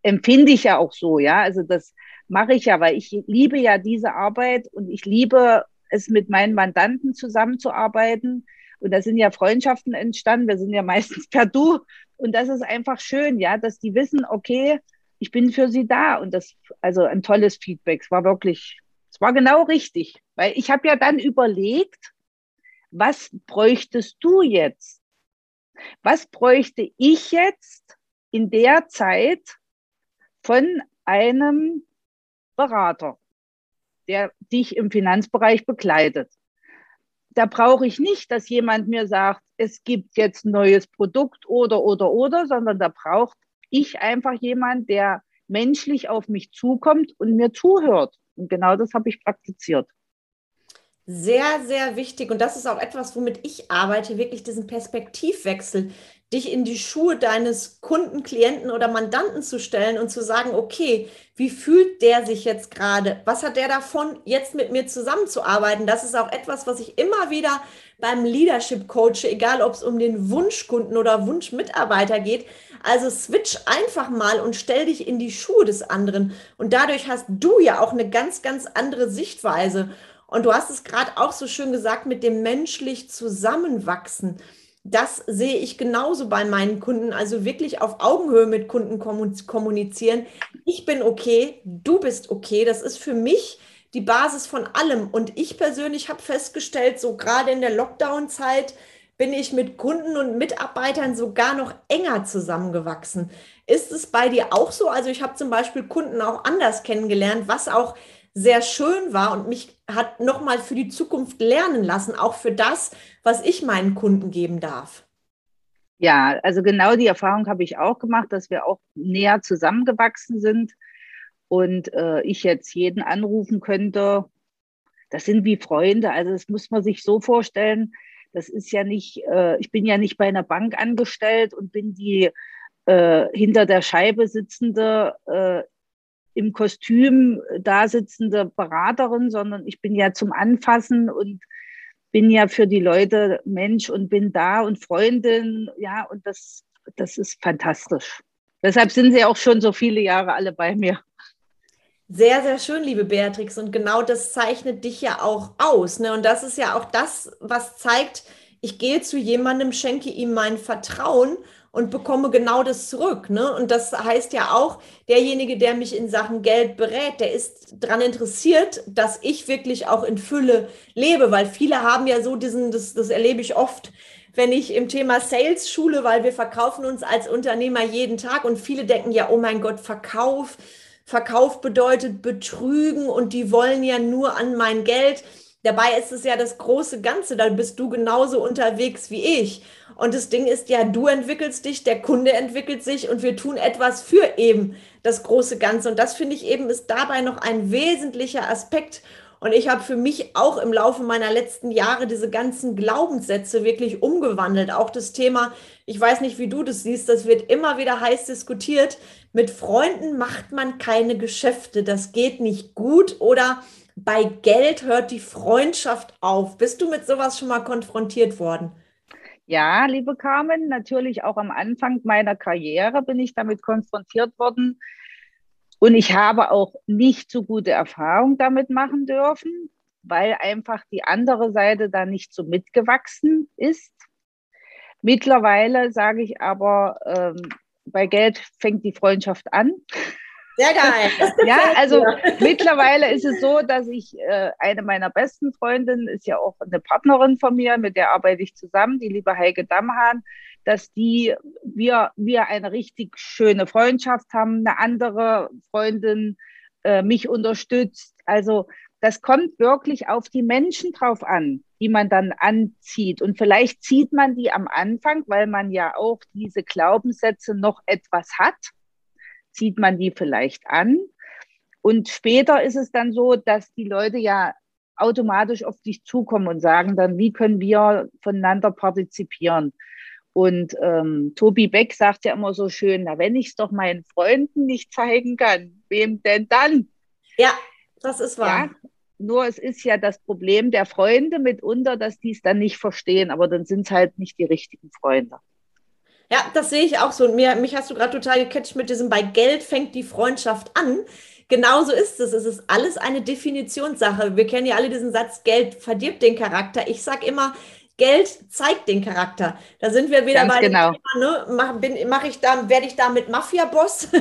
empfinde ich ja auch so, ja. Also das mache ich ja, weil ich liebe ja diese Arbeit und ich liebe es mit meinen Mandanten zusammenzuarbeiten. Und da sind ja Freundschaften entstanden. Wir sind ja meistens per Du. Und das ist einfach schön, ja, dass die wissen, okay, ich bin für sie da. Und das, also ein tolles Feedback. Es war wirklich, es war genau richtig. Weil ich habe ja dann überlegt, was bräuchtest du jetzt? Was bräuchte ich jetzt in der Zeit von einem Berater, der dich im Finanzbereich begleitet? Da brauche ich nicht, dass jemand mir sagt, es gibt jetzt ein neues Produkt oder, oder, oder, sondern da braucht ich einfach jemand, der menschlich auf mich zukommt und mir zuhört. Und genau das habe ich praktiziert. Sehr, sehr wichtig. Und das ist auch etwas, womit ich arbeite, wirklich diesen Perspektivwechsel, dich in die Schuhe deines Kunden, Klienten oder Mandanten zu stellen und zu sagen, okay, wie fühlt der sich jetzt gerade? Was hat der davon, jetzt mit mir zusammenzuarbeiten? Das ist auch etwas, was ich immer wieder beim Leadership Coach, egal ob es um den Wunschkunden oder Wunschmitarbeiter geht. Also switch einfach mal und stell dich in die Schuhe des anderen. Und dadurch hast du ja auch eine ganz, ganz andere Sichtweise. Und du hast es gerade auch so schön gesagt mit dem menschlich Zusammenwachsen. Das sehe ich genauso bei meinen Kunden, also wirklich auf Augenhöhe mit Kunden kommunizieren. Ich bin okay, du bist okay. Das ist für mich die Basis von allem. Und ich persönlich habe festgestellt, so gerade in der Lockdown-Zeit bin ich mit Kunden und Mitarbeitern sogar noch enger zusammengewachsen. Ist es bei dir auch so? Also ich habe zum Beispiel Kunden auch anders kennengelernt, was auch sehr schön war und mich hat nochmal für die Zukunft lernen lassen, auch für das, was ich meinen Kunden geben darf. Ja, also genau die Erfahrung habe ich auch gemacht, dass wir auch näher zusammengewachsen sind und äh, ich jetzt jeden anrufen könnte. Das sind wie Freunde, also das muss man sich so vorstellen. Das ist ja nicht, äh, ich bin ja nicht bei einer Bank angestellt und bin die äh, hinter der Scheibe sitzende äh, im Kostüm da sitzende Beraterin, sondern ich bin ja zum Anfassen und bin ja für die Leute Mensch und bin da und Freundin, ja, und das, das ist fantastisch. Deshalb sind sie auch schon so viele Jahre alle bei mir. Sehr, sehr schön, liebe Beatrix. Und genau das zeichnet dich ja auch aus. Ne? Und das ist ja auch das, was zeigt, ich gehe zu jemandem, schenke ihm mein Vertrauen und bekomme genau das zurück. Ne? Und das heißt ja auch, derjenige, der mich in Sachen Geld berät, der ist daran interessiert, dass ich wirklich auch in Fülle lebe, weil viele haben ja so diesen, das, das erlebe ich oft, wenn ich im Thema Sales schule, weil wir verkaufen uns als Unternehmer jeden Tag und viele denken ja, oh mein Gott, Verkauf, Verkauf bedeutet Betrügen und die wollen ja nur an mein Geld. Dabei ist es ja das große Ganze, da bist du genauso unterwegs wie ich. Und das Ding ist ja, du entwickelst dich, der Kunde entwickelt sich und wir tun etwas für eben das große Ganze. Und das finde ich eben ist dabei noch ein wesentlicher Aspekt. Und ich habe für mich auch im Laufe meiner letzten Jahre diese ganzen Glaubenssätze wirklich umgewandelt. Auch das Thema, ich weiß nicht, wie du das siehst, das wird immer wieder heiß diskutiert. Mit Freunden macht man keine Geschäfte. Das geht nicht gut oder bei Geld hört die Freundschaft auf. Bist du mit sowas schon mal konfrontiert worden? Ja, liebe Carmen, natürlich auch am Anfang meiner Karriere bin ich damit konfrontiert worden und ich habe auch nicht so gute Erfahrungen damit machen dürfen, weil einfach die andere Seite da nicht so mitgewachsen ist. Mittlerweile sage ich aber, ähm, bei Geld fängt die Freundschaft an. Sehr geil. ja, also mittlerweile ist es so, dass ich äh, eine meiner besten Freundinnen ist ja auch eine Partnerin von mir, mit der arbeite ich zusammen, die liebe Heike Dammhahn, dass die wir wir eine richtig schöne Freundschaft haben. Eine andere Freundin äh, mich unterstützt. Also das kommt wirklich auf die Menschen drauf an, die man dann anzieht. Und vielleicht zieht man die am Anfang, weil man ja auch diese Glaubenssätze noch etwas hat zieht man die vielleicht an. Und später ist es dann so, dass die Leute ja automatisch auf dich zukommen und sagen dann, wie können wir voneinander partizipieren? Und ähm, Tobi Beck sagt ja immer so schön, na, wenn ich es doch meinen Freunden nicht zeigen kann, wem denn dann? Ja, das ist wahr. Ja, nur es ist ja das Problem der Freunde mitunter, dass die es dann nicht verstehen, aber dann sind es halt nicht die richtigen Freunde. Ja, das sehe ich auch so. Und mir, mich hast du gerade total gecatcht mit diesem, bei Geld fängt die Freundschaft an. Genauso ist es. Es ist alles eine Definitionssache. Wir kennen ja alle diesen Satz, Geld verdirbt den Charakter. Ich sage immer, Geld zeigt den Charakter. Da sind wir wieder Ganz bei genau. Thema, ne? Mach, bin, mach ich da, werde ich damit Mafia-Boss?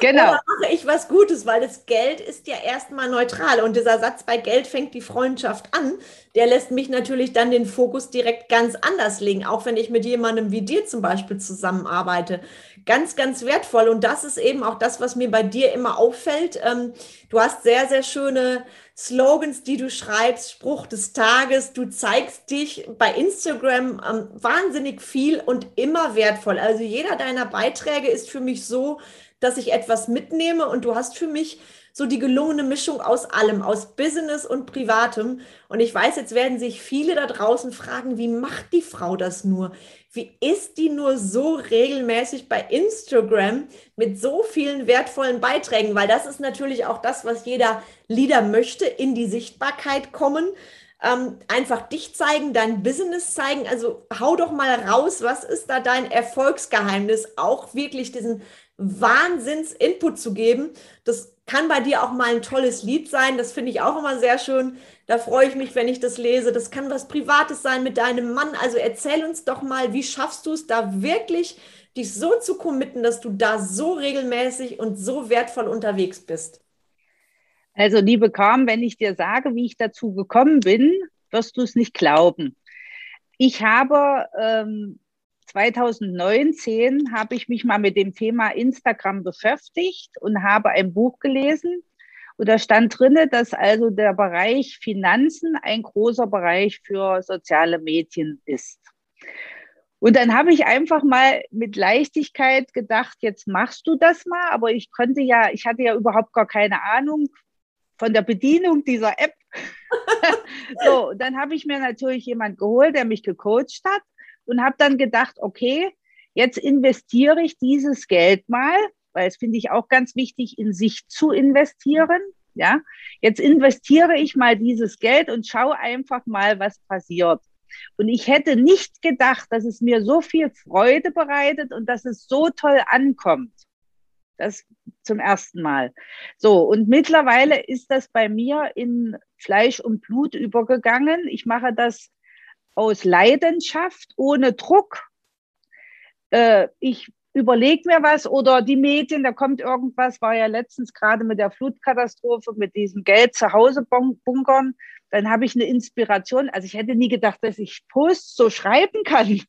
Genau. Oder mache ich was Gutes, weil das Geld ist ja erstmal neutral. Und dieser Satz, bei Geld fängt die Freundschaft an, der lässt mich natürlich dann den Fokus direkt ganz anders legen, auch wenn ich mit jemandem wie dir zum Beispiel zusammenarbeite. Ganz, ganz wertvoll. Und das ist eben auch das, was mir bei dir immer auffällt. Ähm, du hast sehr, sehr schöne Slogans, die du schreibst, Spruch des Tages. Du zeigst dich bei Instagram ähm, wahnsinnig viel und immer wertvoll. Also jeder deiner Beiträge ist für mich so, dass ich etwas mitnehme und du hast für mich so die gelungene Mischung aus allem, aus Business und Privatem. Und ich weiß, jetzt werden sich viele da draußen fragen, wie macht die Frau das nur? Wie ist die nur so regelmäßig bei Instagram mit so vielen wertvollen Beiträgen? Weil das ist natürlich auch das, was jeder Leader möchte, in die Sichtbarkeit kommen. Ähm, einfach dich zeigen, dein Business zeigen. Also hau doch mal raus, was ist da dein Erfolgsgeheimnis? Auch wirklich diesen Wahnsinns-Input zu geben. Das kann bei dir auch mal ein tolles Lied sein. Das finde ich auch immer sehr schön. Da freue ich mich, wenn ich das lese. Das kann was Privates sein mit deinem Mann. Also erzähl uns doch mal, wie schaffst du es da wirklich, dich so zu committen, dass du da so regelmäßig und so wertvoll unterwegs bist? Also, liebe Carmen, wenn ich dir sage, wie ich dazu gekommen bin, wirst du es nicht glauben. Ich habe ähm, 2019 habe ich mich mal mit dem Thema Instagram beschäftigt und habe ein Buch gelesen. Und da stand drin, dass also der Bereich Finanzen ein großer Bereich für soziale Medien ist. Und dann habe ich einfach mal mit Leichtigkeit gedacht, jetzt machst du das mal. Aber ich konnte ja, ich hatte ja überhaupt gar keine Ahnung von der Bedienung dieser App. so, dann habe ich mir natürlich jemand geholt, der mich gecoacht hat und habe dann gedacht, okay, jetzt investiere ich dieses Geld mal, weil es finde ich auch ganz wichtig, in sich zu investieren. Ja, jetzt investiere ich mal dieses Geld und schaue einfach mal, was passiert. Und ich hätte nicht gedacht, dass es mir so viel Freude bereitet und dass es so toll ankommt. Das zum ersten Mal. So, und mittlerweile ist das bei mir in Fleisch und Blut übergegangen. Ich mache das aus Leidenschaft, ohne Druck. Äh, ich überleg mir was oder die Medien, da kommt irgendwas, war ja letztens gerade mit der Flutkatastrophe, mit diesem Geld zu Hause bunkern, dann habe ich eine Inspiration. Also ich hätte nie gedacht, dass ich Posts so schreiben kann.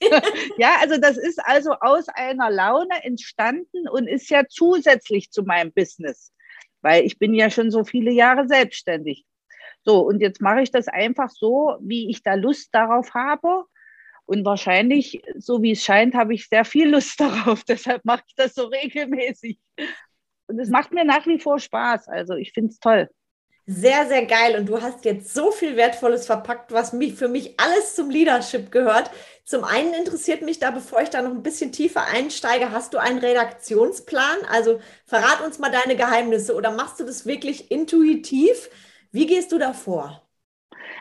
ja, also das ist also aus einer Laune entstanden und ist ja zusätzlich zu meinem Business, weil ich bin ja schon so viele Jahre selbstständig. So, und jetzt mache ich das einfach so, wie ich da Lust darauf habe. Und wahrscheinlich, so wie es scheint, habe ich sehr viel Lust darauf. Deshalb mache ich das so regelmäßig. Und es macht mir nach wie vor Spaß. Also ich finde es toll. Sehr, sehr geil. Und du hast jetzt so viel Wertvolles verpackt, was mich, für mich alles zum Leadership gehört. Zum einen interessiert mich da, bevor ich da noch ein bisschen tiefer einsteige, hast du einen Redaktionsplan? Also verrat uns mal deine Geheimnisse oder machst du das wirklich intuitiv? Wie gehst du da vor?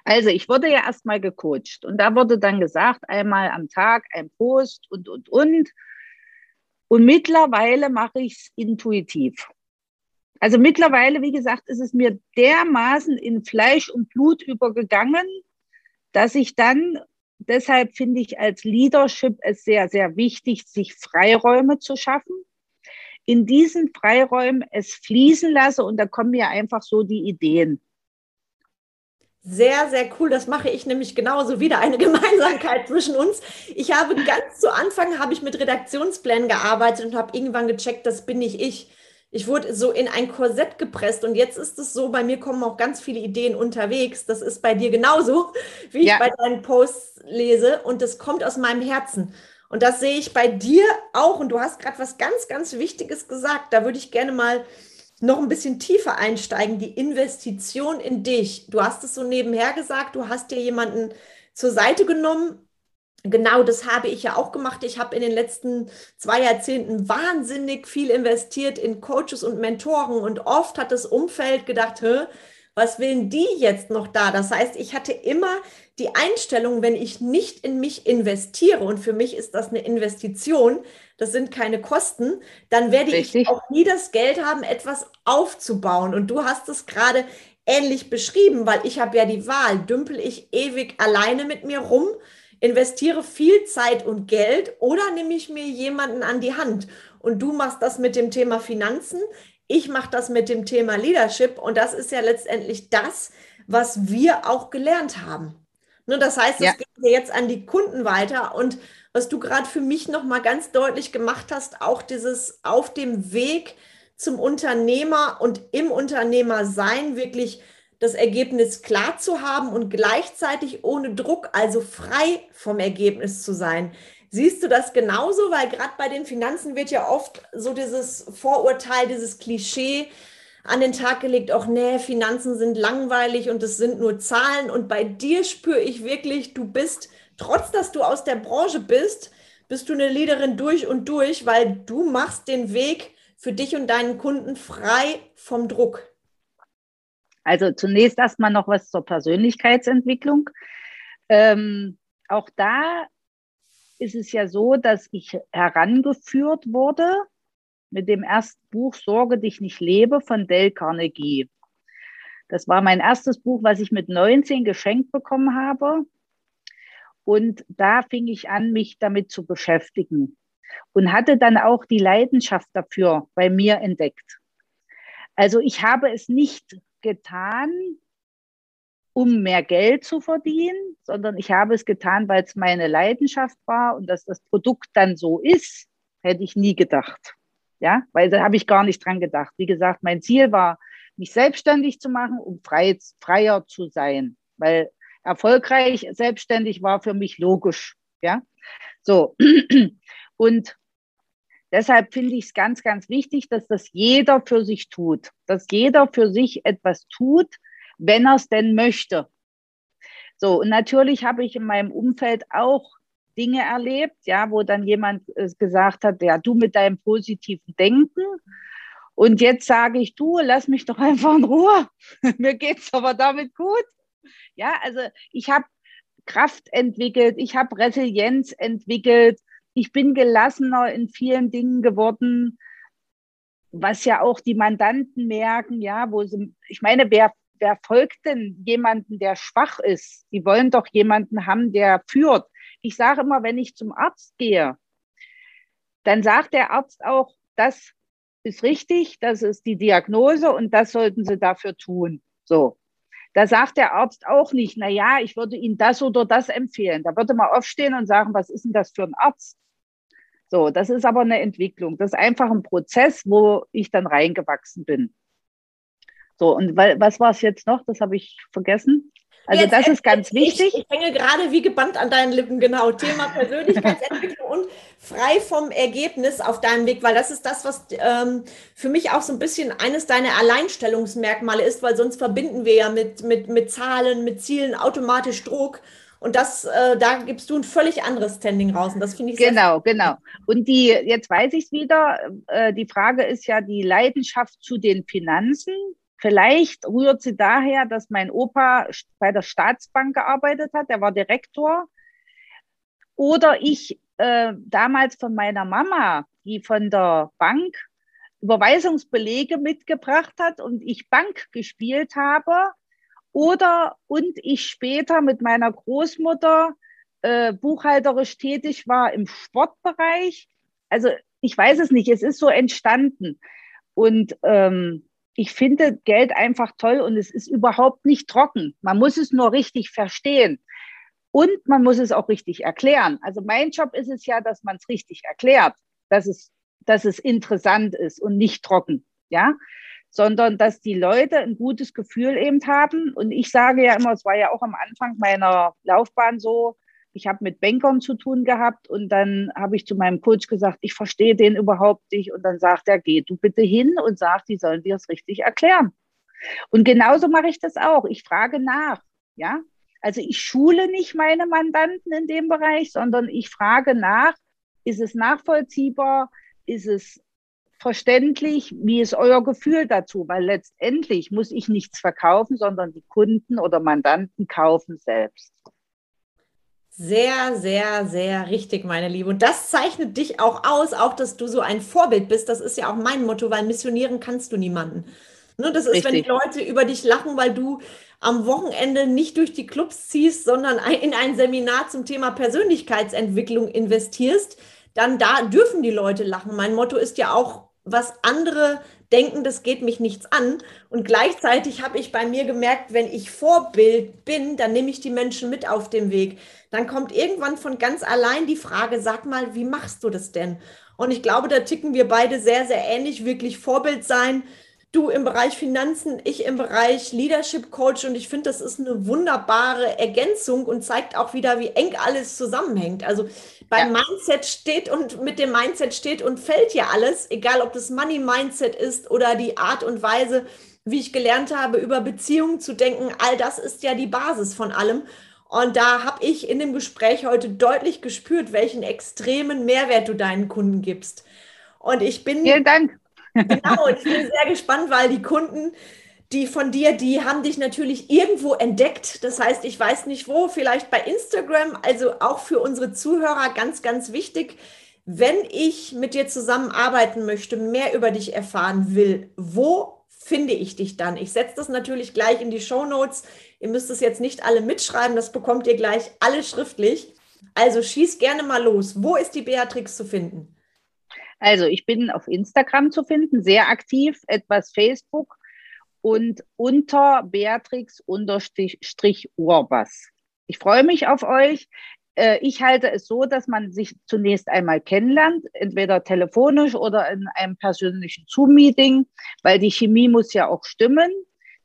Also ich wurde ja erstmal gecoacht und da wurde dann gesagt, einmal am Tag ein Post und, und, und. Und mittlerweile mache ich es intuitiv. Also mittlerweile, wie gesagt, ist es mir dermaßen in Fleisch und Blut übergegangen, dass ich dann, deshalb finde ich als Leadership es sehr, sehr wichtig, sich Freiräume zu schaffen. In diesen Freiräumen es fließen lasse und da kommen mir einfach so die Ideen. Sehr, sehr cool. Das mache ich nämlich genauso wieder eine Gemeinsamkeit zwischen uns. Ich habe ganz zu Anfang habe ich mit Redaktionsplänen gearbeitet und habe irgendwann gecheckt, das bin nicht ich ich wurde so in ein Korsett gepresst und jetzt ist es so, bei mir kommen auch ganz viele Ideen unterwegs. Das ist bei dir genauso, wie ja. ich bei deinen Posts lese und das kommt aus meinem Herzen. Und das sehe ich bei dir auch und du hast gerade was ganz, ganz Wichtiges gesagt. Da würde ich gerne mal noch ein bisschen tiefer einsteigen, die Investition in dich. Du hast es so nebenher gesagt, du hast dir jemanden zur Seite genommen, Genau das habe ich ja auch gemacht. Ich habe in den letzten zwei Jahrzehnten wahnsinnig viel investiert in Coaches und Mentoren und oft hat das Umfeld gedacht, Hä, was will die jetzt noch da? Das heißt, ich hatte immer die Einstellung, wenn ich nicht in mich investiere und für mich ist das eine Investition, das sind keine Kosten, dann werde Richtig. ich auch nie das Geld haben, etwas aufzubauen. Und du hast es gerade ähnlich beschrieben, weil ich habe ja die Wahl, dümpel ich ewig alleine mit mir rum investiere viel Zeit und Geld oder nehme ich mir jemanden an die Hand und du machst das mit dem Thema Finanzen, ich mache das mit dem Thema Leadership und das ist ja letztendlich das, was wir auch gelernt haben. Ne, das heißt, es ja. geht jetzt an die Kunden weiter und was du gerade für mich noch mal ganz deutlich gemacht hast, auch dieses auf dem Weg zum Unternehmer und im Unternehmer sein wirklich das Ergebnis klar zu haben und gleichzeitig ohne Druck, also frei vom Ergebnis zu sein. Siehst du das genauso? Weil gerade bei den Finanzen wird ja oft so dieses Vorurteil, dieses Klischee an den Tag gelegt, auch nee, Finanzen sind langweilig und es sind nur Zahlen. Und bei dir spüre ich wirklich, du bist, trotz dass du aus der Branche bist, bist du eine Leaderin durch und durch, weil du machst den Weg für dich und deinen Kunden frei vom Druck. Also zunächst erstmal noch was zur Persönlichkeitsentwicklung. Ähm, auch da ist es ja so, dass ich herangeführt wurde mit dem ersten Buch Sorge dich nicht lebe von Dale Carnegie. Das war mein erstes Buch, was ich mit 19 geschenkt bekommen habe. Und da fing ich an, mich damit zu beschäftigen und hatte dann auch die Leidenschaft dafür bei mir entdeckt. Also ich habe es nicht getan, um mehr Geld zu verdienen, sondern ich habe es getan, weil es meine Leidenschaft war und dass das Produkt dann so ist, hätte ich nie gedacht. Ja, weil da habe ich gar nicht dran gedacht. Wie gesagt, mein Ziel war, mich selbstständig zu machen, um frei, freier zu sein, weil erfolgreich selbstständig war für mich logisch. Ja, so. Und Deshalb finde ich es ganz, ganz wichtig, dass das jeder für sich tut, dass jeder für sich etwas tut, wenn er es denn möchte. So, und natürlich habe ich in meinem Umfeld auch Dinge erlebt, ja, wo dann jemand äh, gesagt hat, ja, du mit deinem positiven Denken. Und jetzt sage ich, du, lass mich doch einfach in Ruhe. Mir geht es aber damit gut. Ja, also ich habe Kraft entwickelt, ich habe Resilienz entwickelt, ich bin gelassener in vielen Dingen geworden, was ja auch die Mandanten merken, ja, wo sie, ich meine, wer, wer folgt denn jemanden, der schwach ist? Die wollen doch jemanden haben, der führt. Ich sage immer, wenn ich zum Arzt gehe, dann sagt der Arzt auch, das ist richtig, das ist die Diagnose und das sollten Sie dafür tun. So. Da sagt der Arzt auch nicht, na ja, ich würde Ihnen das oder das empfehlen. Da würde man aufstehen und sagen, was ist denn das für ein Arzt? So, das ist aber eine Entwicklung. Das ist einfach ein Prozess, wo ich dann reingewachsen bin. So, und was war es jetzt noch? Das habe ich vergessen. Also jetzt, das ist ganz wichtig. Ich, ich hänge gerade wie gebannt an deinen Lippen, genau. Thema Persönlichkeitsentwicklung und frei vom Ergebnis auf deinem Weg, weil das ist das, was ähm, für mich auch so ein bisschen eines deiner Alleinstellungsmerkmale ist, weil sonst verbinden wir ja mit, mit, mit Zahlen, mit Zielen automatisch Druck. Und das, äh, da gibst du ein völlig anderes Standing raus. Und das finde ich Genau, genau. Und die, jetzt weiß ich es wieder, äh, die Frage ist ja die Leidenschaft zu den Finanzen. Vielleicht rührt sie daher, dass mein Opa bei der Staatsbank gearbeitet hat, er war Direktor. Oder ich äh, damals von meiner Mama, die von der Bank Überweisungsbelege mitgebracht hat und ich Bank gespielt habe. Oder und ich später mit meiner Großmutter äh, buchhalterisch tätig war im Sportbereich. Also ich weiß es nicht, es ist so entstanden. Und ähm, ich finde Geld einfach toll und es ist überhaupt nicht trocken. Man muss es nur richtig verstehen. Und man muss es auch richtig erklären. Also mein Job ist es ja, dass man es richtig erklärt, dass es, dass es interessant ist und nicht trocken, ja, sondern dass die Leute ein gutes Gefühl eben haben. Und ich sage ja immer, es war ja auch am Anfang meiner Laufbahn so, ich habe mit Bankern zu tun gehabt und dann habe ich zu meinem Coach gesagt, ich verstehe den überhaupt nicht. Und dann sagt er, geh du bitte hin und sag, die sollen dir es richtig erklären. Und genauso mache ich das auch. Ich frage nach. Ja, also ich schule nicht meine Mandanten in dem Bereich, sondern ich frage nach, ist es nachvollziehbar? Ist es verständlich? Wie ist euer Gefühl dazu? Weil letztendlich muss ich nichts verkaufen, sondern die Kunden oder Mandanten kaufen selbst. Sehr, sehr, sehr richtig, meine Liebe. Und das zeichnet dich auch aus, auch dass du so ein Vorbild bist. Das ist ja auch mein Motto, weil missionieren kannst du niemanden. Ne, das ist, richtig. wenn die Leute über dich lachen, weil du am Wochenende nicht durch die Clubs ziehst, sondern in ein Seminar zum Thema Persönlichkeitsentwicklung investierst, dann da dürfen die Leute lachen. Mein Motto ist ja auch, was andere denken, das geht mich nichts an. Und gleichzeitig habe ich bei mir gemerkt, wenn ich Vorbild bin, dann nehme ich die Menschen mit auf dem Weg. Dann kommt irgendwann von ganz allein die Frage, sag mal, wie machst du das denn? Und ich glaube, da ticken wir beide sehr, sehr ähnlich, wirklich Vorbild sein. Du im Bereich Finanzen, ich im Bereich Leadership Coach und ich finde, das ist eine wunderbare Ergänzung und zeigt auch wieder, wie eng alles zusammenhängt. Also beim ja. Mindset steht und mit dem Mindset steht und fällt ja alles, egal ob das Money Mindset ist oder die Art und Weise, wie ich gelernt habe, über Beziehungen zu denken. All das ist ja die Basis von allem. Und da habe ich in dem Gespräch heute deutlich gespürt, welchen extremen Mehrwert du deinen Kunden gibst. Und ich bin. Vielen Dank. Genau, und ich bin sehr gespannt, weil die Kunden, die von dir, die haben dich natürlich irgendwo entdeckt. Das heißt, ich weiß nicht wo, vielleicht bei Instagram, also auch für unsere Zuhörer ganz, ganz wichtig. Wenn ich mit dir zusammenarbeiten möchte, mehr über dich erfahren will, wo finde ich dich dann? Ich setze das natürlich gleich in die Show Notes. Ihr müsst es jetzt nicht alle mitschreiben, das bekommt ihr gleich alle schriftlich. Also schieß gerne mal los. Wo ist die Beatrix zu finden? Also ich bin auf Instagram zu finden, sehr aktiv, etwas Facebook und unter Beatrix-Urbas. Ich freue mich auf euch. Äh, ich halte es so, dass man sich zunächst einmal kennenlernt, entweder telefonisch oder in einem persönlichen Zoom-Meeting, weil die Chemie muss ja auch stimmen,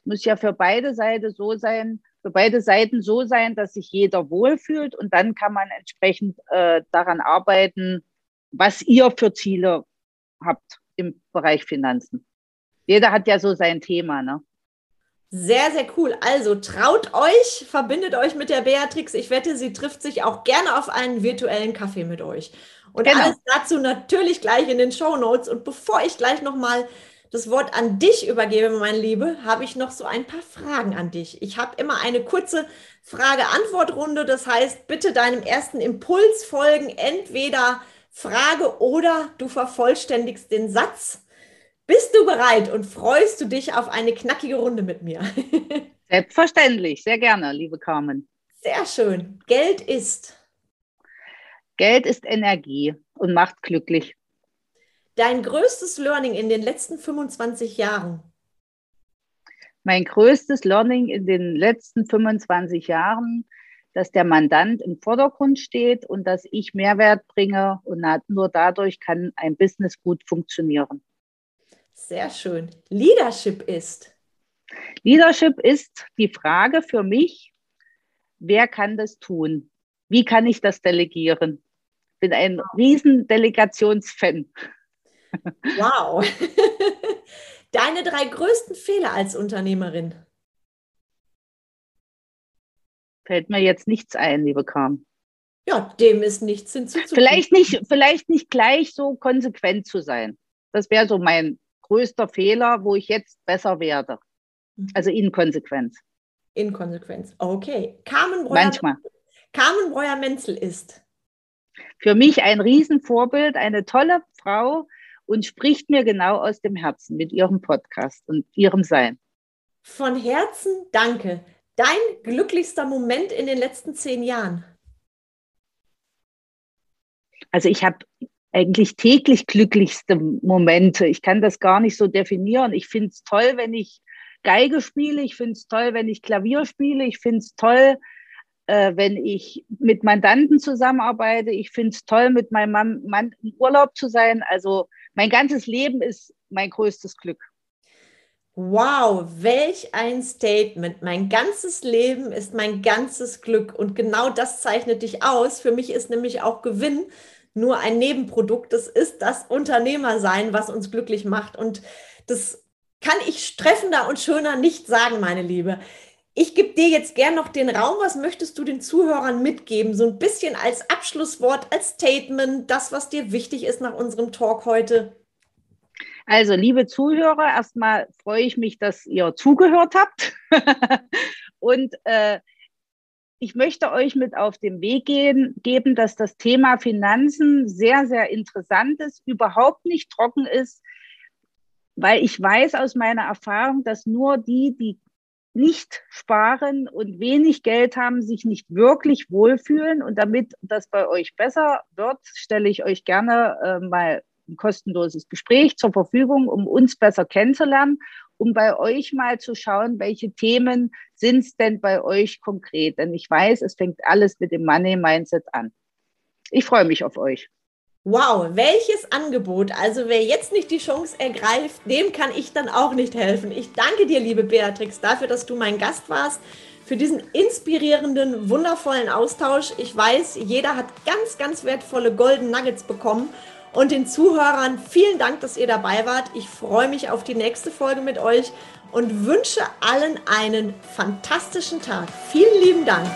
muss ja für beide Seiten so sein, für beide Seiten so sein, dass sich jeder wohlfühlt und dann kann man entsprechend äh, daran arbeiten, was ihr für Ziele habt im Bereich Finanzen. Jeder hat ja so sein Thema, ne? Sehr, sehr cool. Also traut euch, verbindet euch mit der Beatrix. Ich wette, sie trifft sich auch gerne auf einen virtuellen Kaffee mit euch. Und genau. alles dazu natürlich gleich in den Show Notes. Und bevor ich gleich nochmal das Wort an dich übergebe, mein Liebe, habe ich noch so ein paar Fragen an dich. Ich habe immer eine kurze Frage-Antwort-Runde. Das heißt, bitte deinem ersten Impuls folgen. Entweder Frage oder du vervollständigst den Satz. Bist du bereit und freust du dich auf eine knackige Runde mit mir? Selbstverständlich, sehr gerne, liebe Carmen. Sehr schön. Geld ist. Geld ist Energie und macht glücklich. Dein größtes Learning in den letzten 25 Jahren? Mein größtes Learning in den letzten 25 Jahren, dass der Mandant im Vordergrund steht und dass ich Mehrwert bringe und nur dadurch kann ein Business gut funktionieren. Sehr schön. Leadership ist? Leadership ist die Frage für mich, wer kann das tun? Wie kann ich das delegieren? Ich bin ein riesen Delegationsfan. Wow. Deine drei größten Fehler als Unternehmerin? Fällt mir jetzt nichts ein, liebe Kram. Ja, dem ist nichts hinzuzufügen. Vielleicht nicht, vielleicht nicht gleich so konsequent zu sein. Das wäre so mein größter Fehler, wo ich jetzt besser werde. Mhm. Also Inkonsequenz. Inkonsequenz, okay. Carmen Breuer, Manchmal. Carmen Breuer-Menzel ist? Für mich ein Riesenvorbild, eine tolle Frau und spricht mir genau aus dem Herzen mit ihrem Podcast und ihrem Sein. Von Herzen danke. Dein glücklichster Moment in den letzten zehn Jahren? Also ich habe eigentlich täglich glücklichste Momente. Ich kann das gar nicht so definieren. Ich finde es toll, wenn ich Geige spiele. Ich finde es toll, wenn ich Klavier spiele. Ich finde es toll, äh, wenn ich mit Mandanten zusammenarbeite. Ich finde es toll, mit meinem Mann, Mann im Urlaub zu sein. Also mein ganzes Leben ist mein größtes Glück. Wow, welch ein Statement. Mein ganzes Leben ist mein ganzes Glück. Und genau das zeichnet dich aus. Für mich ist nämlich auch Gewinn nur ein Nebenprodukt. Das ist das Unternehmersein, was uns glücklich macht. Und das kann ich treffender und schöner nicht sagen, meine Liebe. Ich gebe dir jetzt gern noch den Raum. Was möchtest du den Zuhörern mitgeben? So ein bisschen als Abschlusswort, als Statement, das, was dir wichtig ist nach unserem Talk heute. Also, liebe Zuhörer, erstmal freue ich mich, dass ihr zugehört habt. und äh, ich möchte euch mit auf den Weg gehen, geben, dass das Thema Finanzen sehr, sehr interessant ist, überhaupt nicht trocken ist, weil ich weiß aus meiner Erfahrung, dass nur die, die nicht sparen und wenig Geld haben, sich nicht wirklich wohlfühlen. Und damit das bei euch besser wird, stelle ich euch gerne äh, mal ein kostenloses Gespräch zur Verfügung, um uns besser kennenzulernen, um bei euch mal zu schauen, welche Themen sind es denn bei euch konkret. Denn ich weiß, es fängt alles mit dem Money Mindset an. Ich freue mich auf euch. Wow, welches Angebot. Also wer jetzt nicht die Chance ergreift, dem kann ich dann auch nicht helfen. Ich danke dir, liebe Beatrix, dafür, dass du mein Gast warst, für diesen inspirierenden, wundervollen Austausch. Ich weiß, jeder hat ganz, ganz wertvolle Golden Nuggets bekommen. Und den Zuhörern vielen Dank, dass ihr dabei wart. Ich freue mich auf die nächste Folge mit euch und wünsche allen einen fantastischen Tag. Vielen lieben Dank.